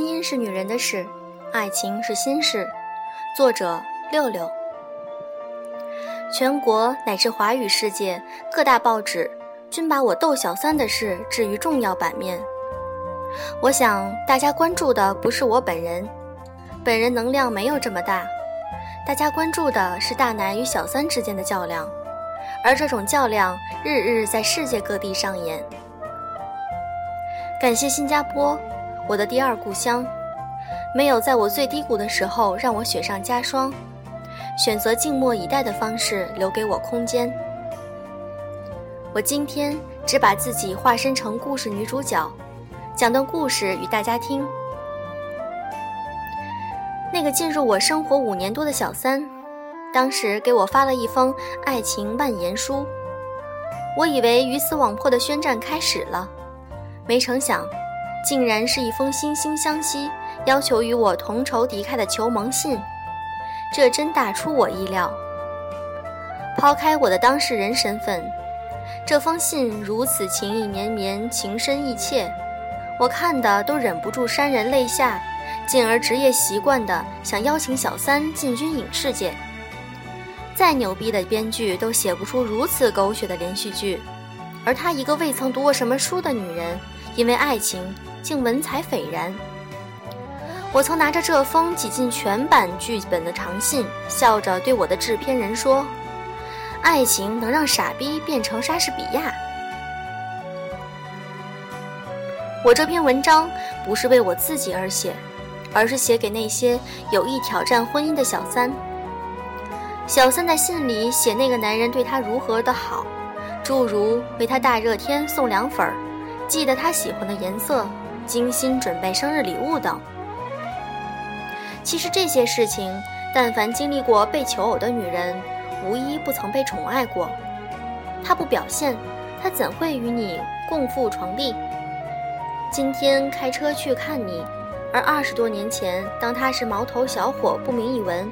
婚姻是女人的事，爱情是心事。作者：六六。全国乃至华语世界各大报纸均把我逗小三的事置于重要版面。我想大家关注的不是我本人，本人能量没有这么大。大家关注的是大奶与小三之间的较量，而这种较量日日在世界各地上演。感谢新加坡。我的第二故乡，没有在我最低谷的时候让我雪上加霜，选择静默以待的方式留给我空间。我今天只把自己化身成故事女主角，讲段故事与大家听。那个进入我生活五年多的小三，当时给我发了一封爱情万言书，我以为鱼死网破的宣战开始了，没成想。竟然是一封惺惺相惜、要求与我同仇敌忾的求盟信，这真大出我意料。抛开我的当事人身份，这封信如此情意绵绵、情深意切，我看的都忍不住潸然泪下，进而职业习惯的想邀请小三进军影视界。再牛逼的编剧都写不出如此狗血的连续剧，而她一个未曾读过什么书的女人，因为爱情。竟文采斐然。我曾拿着这封挤进全版剧本的长信，笑着对我的制片人说：“爱情能让傻逼变成莎士比亚。”我这篇文章不是为我自己而写，而是写给那些有意挑战婚姻的小三。小三在信里写那个男人对她如何的好，诸如为她大热天送凉粉儿，记得她喜欢的颜色。精心准备生日礼物等。其实这些事情，但凡经历过被求偶的女人，无一不曾被宠爱过。他不表现，他怎会与你共赴床笫？今天开车去看你，而二十多年前，当他是毛头小伙，不名一文，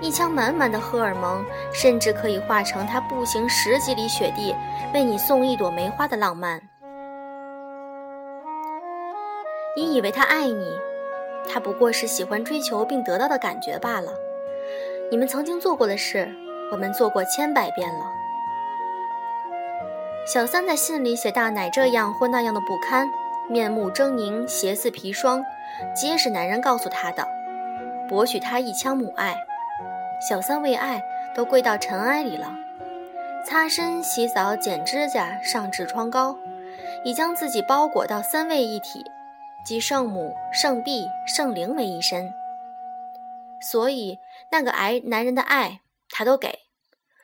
一腔满满的荷尔蒙，甚至可以化成他步行十几里雪地，为你送一朵梅花的浪漫。你以为他爱你，他不过是喜欢追求并得到的感觉罢了。你们曾经做过的事，我们做过千百遍了。小三在信里写大奶这样或那样的不堪，面目狰狞，鞋似皮霜，皆是男人告诉他的，博取他一腔母爱。小三为爱都跪到尘埃里了，擦身、洗澡、剪指甲、上痔疮膏，已将自己包裹到三位一体。即圣母、圣婢、圣灵为一身，所以那个癌男人的爱，他都给；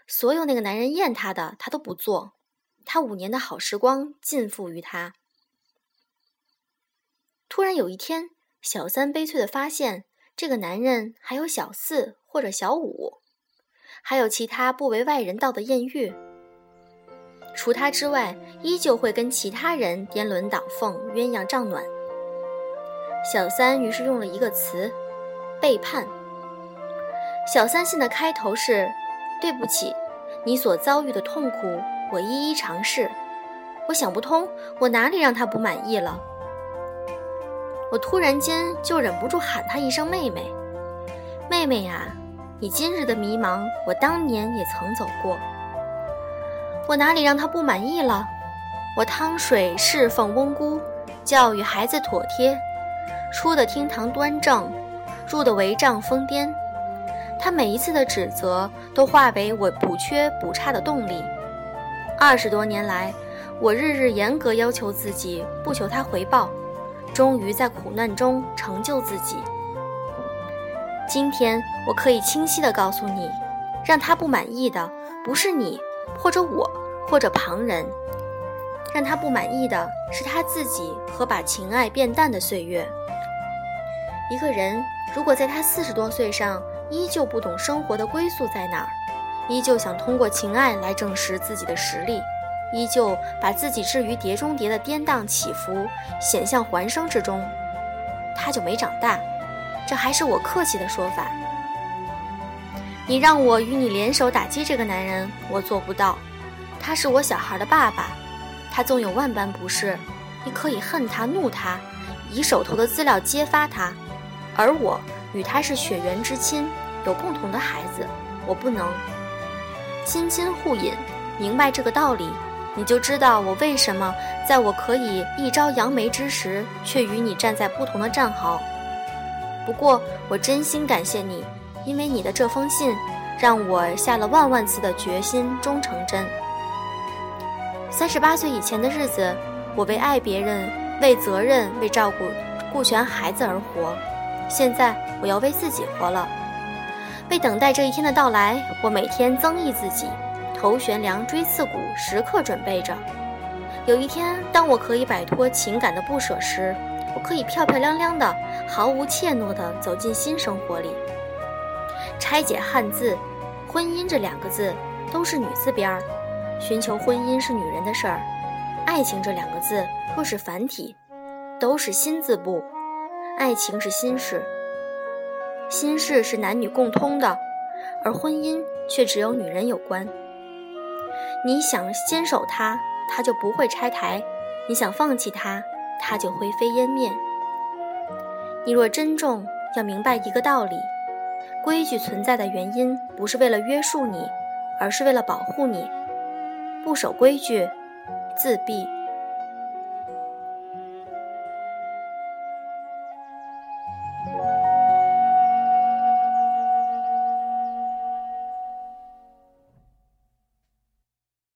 所有那个男人厌他的，他都不做。他五年的好时光尽付于他。突然有一天，小三悲催的发现，这个男人还有小四或者小五，还有其他不为外人道的艳遇。除他之外，依旧会跟其他人颠鸾倒凤、鸳鸯帐暖。小三于是用了一个词：背叛。小三信的开头是：“对不起，你所遭遇的痛苦，我一一尝试。我想不通，我哪里让他不满意了？”我突然间就忍不住喊他一声“妹妹，妹妹呀，你今日的迷茫，我当年也曾走过。我哪里让他不满意了？我汤水侍奉翁姑，教育孩子妥帖。”出的厅堂端正，入的帷帐疯癫。他每一次的指责，都化为我补缺补差的动力。二十多年来，我日日严格要求自己，不求他回报，终于在苦难中成就自己。今天，我可以清晰地告诉你，让他不满意的，不是你，或者我，或者旁人，让他不满意的是他自己和把情爱变淡的岁月。一个人如果在他四十多岁上依旧不懂生活的归宿在哪儿，依旧想通过情爱来证实自己的实力，依旧把自己置于碟中谍的颠荡起伏、险象环生之中，他就没长大。这还是我客气的说法。你让我与你联手打击这个男人，我做不到。他是我小孩的爸爸，他纵有万般不是，你可以恨他、怒他。以手头的资料揭发他，而我与他是血缘之亲，有共同的孩子，我不能亲亲互引。明白这个道理，你就知道我为什么在我可以一朝扬眉之时，却与你站在不同的战壕。不过，我真心感谢你，因为你的这封信，让我下了万万次的决心终成真。三十八岁以前的日子，我为爱别人、为责任、为照顾、顾全孩子而活。现在，我要为自己活了。为等待这一天的到来，我每天增益自己，头悬梁锥刺股，时刻准备着。有一天，当我可以摆脱情感的不舍时，我可以漂漂亮亮的、毫无怯懦的走进新生活里。拆解汉字，婚姻这两个字都是女字边儿，寻求婚姻是女人的事儿；爱情这两个字若是繁体，都是心字部，爱情是心事。心事是男女共通的，而婚姻却只有女人有关。你想坚守它，它就不会拆台；你想放弃它。它就灰飞烟灭。你若珍重，要明白一个道理：规矩存在的原因不是为了约束你，而是为了保护你。不守规矩，自毙。